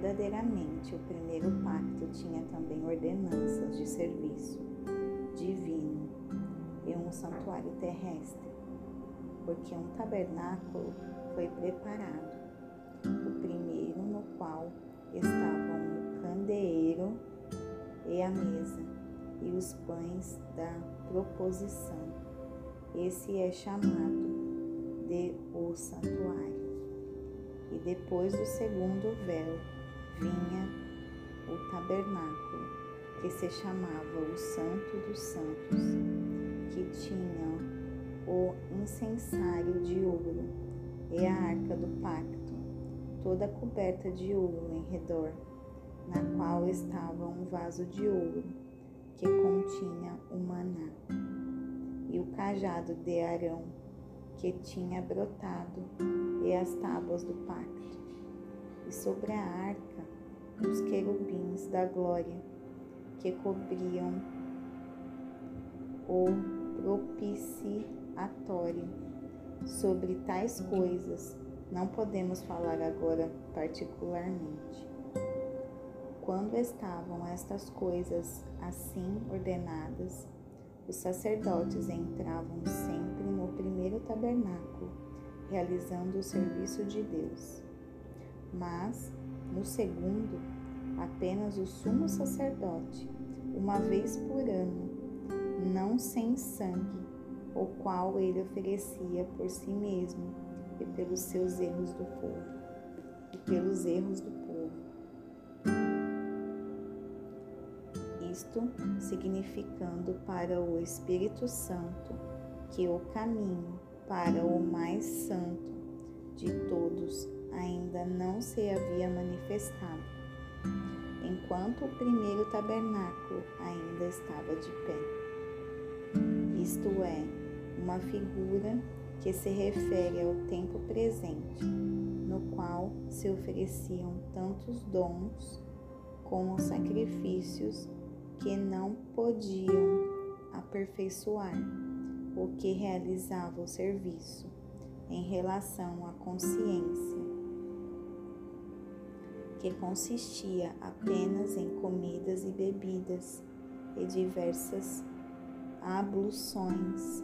verdadeiramente o primeiro pacto tinha também ordenanças de serviço divino e um santuário terrestre, porque um tabernáculo foi preparado, o primeiro no qual estavam o candeeiro e a mesa e os pães da proposição. Esse é chamado de o santuário. E depois do segundo véu vinha o tabernáculo, que se chamava o Santo dos Santos, que tinha o incensário de ouro e a arca do pacto, toda coberta de ouro em redor, na qual estava um vaso de ouro que continha o maná, e o cajado de Arão que tinha brotado, e as tábuas do pacto, e sobre a arca os querubins da glória que cobriam o propiciatório. Sobre tais coisas não podemos falar agora particularmente. Quando estavam estas coisas assim ordenadas, os sacerdotes entravam sempre no primeiro tabernáculo, realizando o serviço de Deus. Mas, no segundo, apenas o sumo sacerdote, uma vez por ano, não sem sangue, o qual ele oferecia por si mesmo e pelos seus erros do povo, e pelos erros do isto significando para o Espírito Santo que o caminho para o mais santo de todos ainda não se havia manifestado, enquanto o primeiro tabernáculo ainda estava de pé. Isto é, uma figura que se refere ao tempo presente, no qual se ofereciam tantos dons como sacrifícios que não podiam aperfeiçoar o que realizava o serviço em relação à consciência, que consistia apenas em comidas e bebidas e diversas abluções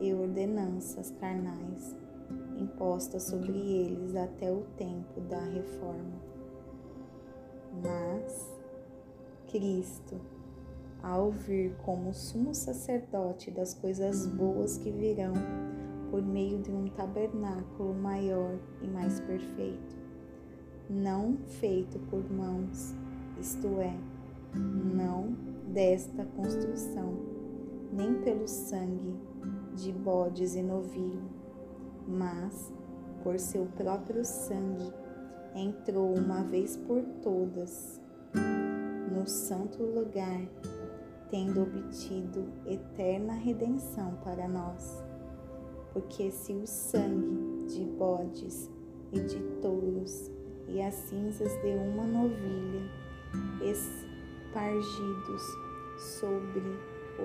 e ordenanças carnais impostas sobre eles até o tempo da reforma. Mas Cristo ao vir como sumo sacerdote das coisas boas que virão por meio de um tabernáculo maior e mais perfeito, não feito por mãos, isto é, não desta construção, nem pelo sangue de bodes e novilho, mas por seu próprio sangue entrou uma vez por todas no santo lugar tendo obtido eterna redenção para nós. Porque se o sangue de bodes e de touros e as cinzas de uma novilha espargidos sobre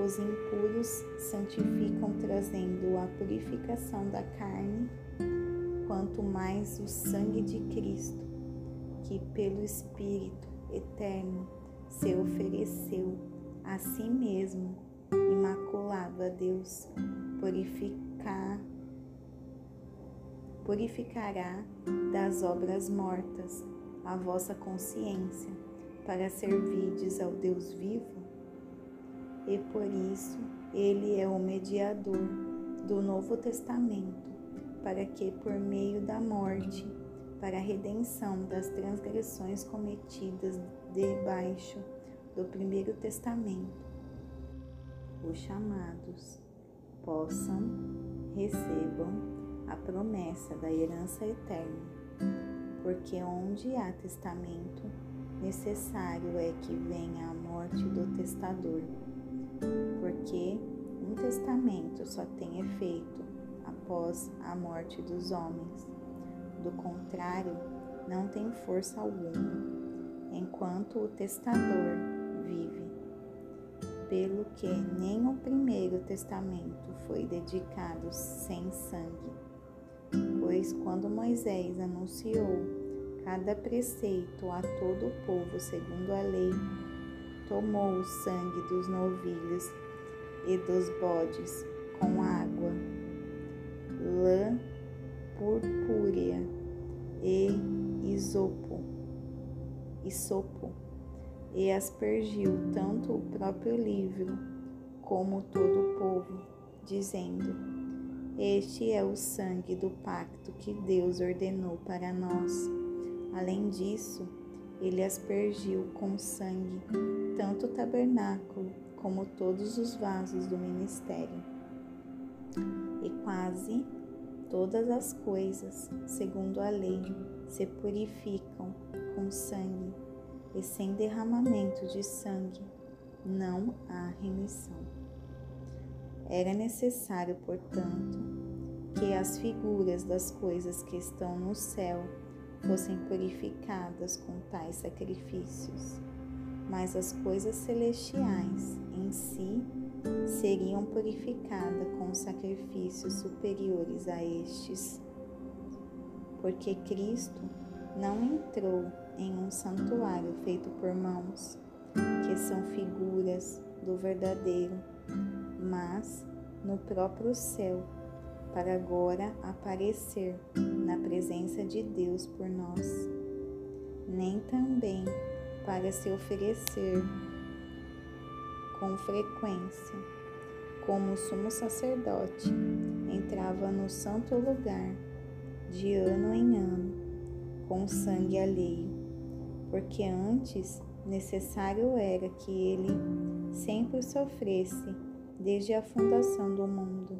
os impuros santificam, trazendo a purificação da carne, quanto mais o sangue de Cristo, que pelo Espírito eterno se ofereceu a si mesmo, imaculado a Deus, purificar, purificará das obras mortas a vossa consciência, para servirdes ao Deus vivo? E por isso ele é o mediador do Novo Testamento, para que, por meio da morte, para a redenção das transgressões cometidas debaixo do Primeiro Testamento, os chamados possam, recebam a promessa da herança eterna, porque onde há testamento, necessário é que venha a morte do testador, porque um testamento só tem efeito após a morte dos homens. Do contrário, não tem força alguma, enquanto o testador vive, pelo que nem o primeiro testamento foi dedicado sem sangue. Pois quando Moisés anunciou cada preceito a todo o povo segundo a lei, tomou o sangue dos novilhos e dos bodes com água, lã purpúrea e isopo, isopo, e aspergiu tanto o próprio livro como todo o povo, dizendo: Este é o sangue do pacto que Deus ordenou para nós. Além disso, ele aspergiu com sangue tanto o tabernáculo como todos os vasos do ministério. E quase todas as coisas, segundo a lei, se purificam com sangue, e sem derramamento de sangue não há remissão. Era necessário, portanto, que as figuras das coisas que estão no céu fossem purificadas com tais sacrifícios, mas as coisas celestiais em si seriam purificadas com sacrifícios superiores a estes, porque Cristo não entrou em um santuário feito por mãos, que são figuras do verdadeiro, mas no próprio céu, para agora aparecer na presença de Deus por nós, nem também para se oferecer com frequência, como o sumo sacerdote entrava no santo lugar de ano em ano com sangue alheio, porque antes necessário era que ele sempre sofresse desde a fundação do mundo,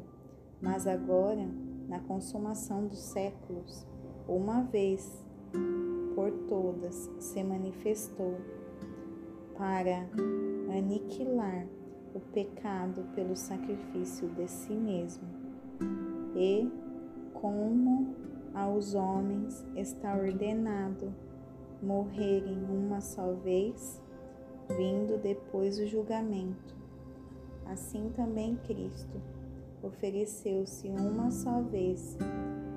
mas agora, na consumação dos séculos, uma vez por todas se manifestou para aniquilar o pecado pelo sacrifício de si mesmo. E como aos homens está ordenado morrerem uma só vez, vindo depois o julgamento. Assim também Cristo ofereceu-se uma só vez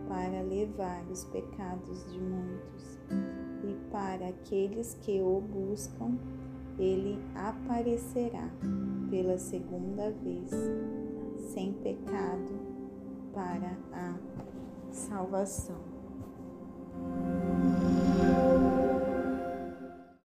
para levar os pecados de muitos, e para aqueles que o buscam ele aparecerá pela segunda vez, sem pecado, para a salvação.